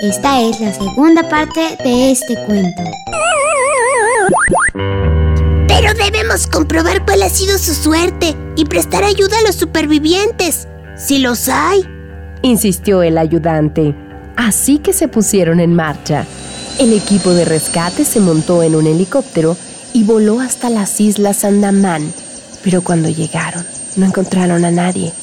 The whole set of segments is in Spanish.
Esta es la segunda parte de este cuento. Pero debemos comprobar cuál ha sido su suerte y prestar ayuda a los supervivientes, si los hay, insistió el ayudante. Así que se pusieron en marcha. El equipo de rescate se montó en un helicóptero y voló hasta las islas Andamán. Pero cuando llegaron, no encontraron a nadie.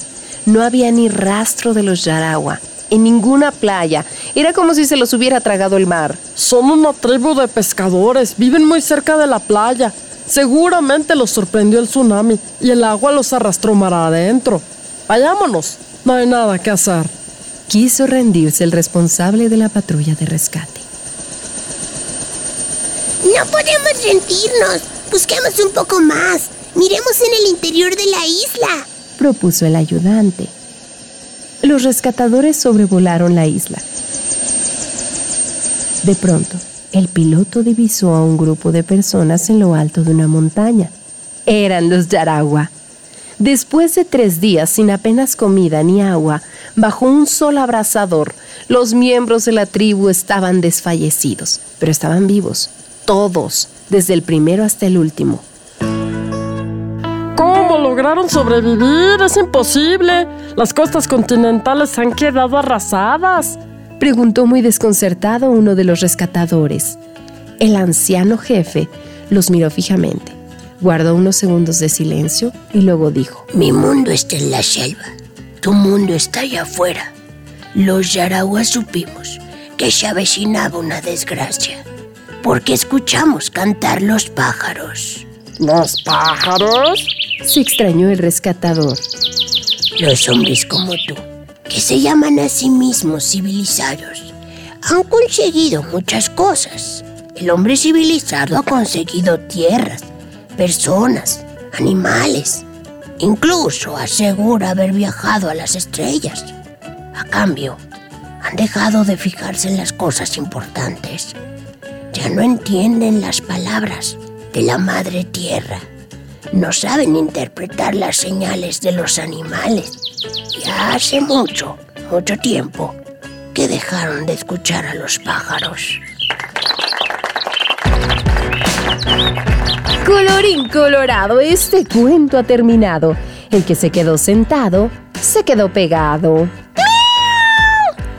No había ni rastro de los Yarawa en ninguna playa. Era como si se los hubiera tragado el mar. Son una tribu de pescadores, viven muy cerca de la playa. Seguramente los sorprendió el tsunami y el agua los arrastró mar adentro. Vayámonos, no hay nada que hacer. Quiso rendirse el responsable de la patrulla de rescate. No podemos rendirnos. Busquemos un poco más. Miremos en el interior de la isla, propuso el ayudante los rescatadores sobrevolaron la isla. De pronto, el piloto divisó a un grupo de personas en lo alto de una montaña. Eran los Yaragua. Después de tres días sin apenas comida ni agua, bajo un sol abrasador, los miembros de la tribu estaban desfallecidos, pero estaban vivos, todos, desde el primero hasta el último lograron sobrevivir? Es imposible. Las costas continentales han quedado arrasadas. Preguntó muy desconcertado uno de los rescatadores. El anciano jefe los miró fijamente. Guardó unos segundos de silencio y luego dijo, Mi mundo está en la selva. Tu mundo está allá afuera. Los yarahuas supimos que se avecinaba una desgracia, porque escuchamos cantar los pájaros. ¿Los pájaros? Se extrañó el rescatador. Los hombres como tú, que se llaman a sí mismos civilizados, han conseguido muchas cosas. El hombre civilizado ha conseguido tierras, personas, animales. Incluso asegura haber viajado a las estrellas. A cambio, han dejado de fijarse en las cosas importantes. Ya no entienden las palabras de la madre tierra. No saben interpretar las señales de los animales. Ya hace mucho, mucho tiempo que dejaron de escuchar a los pájaros. Colorín colorado, este cuento ha terminado. El que se quedó sentado, se quedó pegado.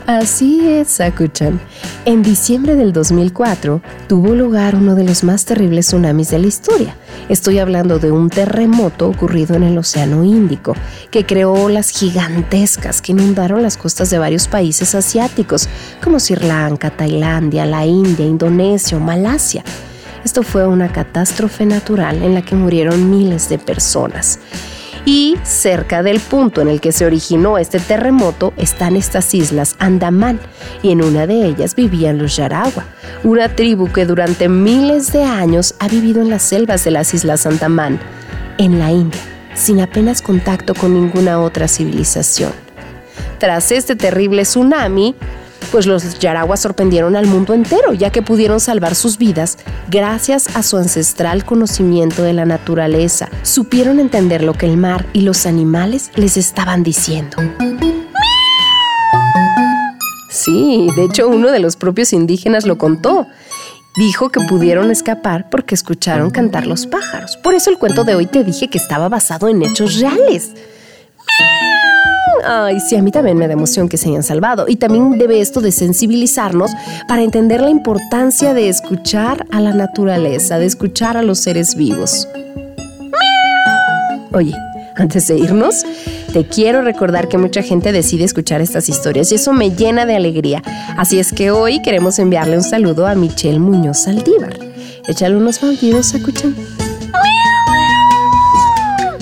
Así es, Sakuchan. En diciembre del 2004 tuvo lugar uno de los más terribles tsunamis de la historia. Estoy hablando de un terremoto ocurrido en el Océano Índico, que creó olas gigantescas que inundaron las costas de varios países asiáticos, como Sri Lanka, Tailandia, la India, Indonesia o Malasia. Esto fue una catástrofe natural en la que murieron miles de personas. Y cerca del punto en el que se originó este terremoto están estas islas Andamán, y en una de ellas vivían los Yaragua, una tribu que durante miles de años ha vivido en las selvas de las islas Andamán, en la India, sin apenas contacto con ninguna otra civilización. Tras este terrible tsunami, pues los yaraguas sorprendieron al mundo entero, ya que pudieron salvar sus vidas gracias a su ancestral conocimiento de la naturaleza. Supieron entender lo que el mar y los animales les estaban diciendo. Sí, de hecho uno de los propios indígenas lo contó. Dijo que pudieron escapar porque escucharon cantar los pájaros. Por eso el cuento de hoy te dije que estaba basado en hechos reales. Ay, sí, a mí también me da emoción que se hayan salvado. Y también debe esto de sensibilizarnos para entender la importancia de escuchar a la naturaleza, de escuchar a los seres vivos. Oye, antes de irnos, te quiero recordar que mucha gente decide escuchar estas historias y eso me llena de alegría. Así es que hoy queremos enviarle un saludo a Michelle Muñoz Saldívar. Échale unos maullidos, escuchan.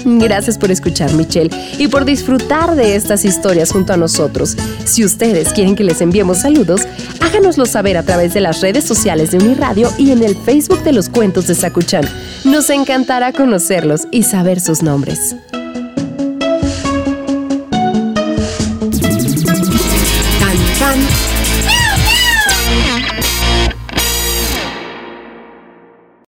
Gracias por escuchar, Michelle, y por disfrutar de estas historias junto a nosotros. Si ustedes quieren que les enviemos saludos, háganoslo saber a través de las redes sociales de Uniradio y en el Facebook de los Cuentos de Sacuchán. Nos encantará conocerlos y saber sus nombres.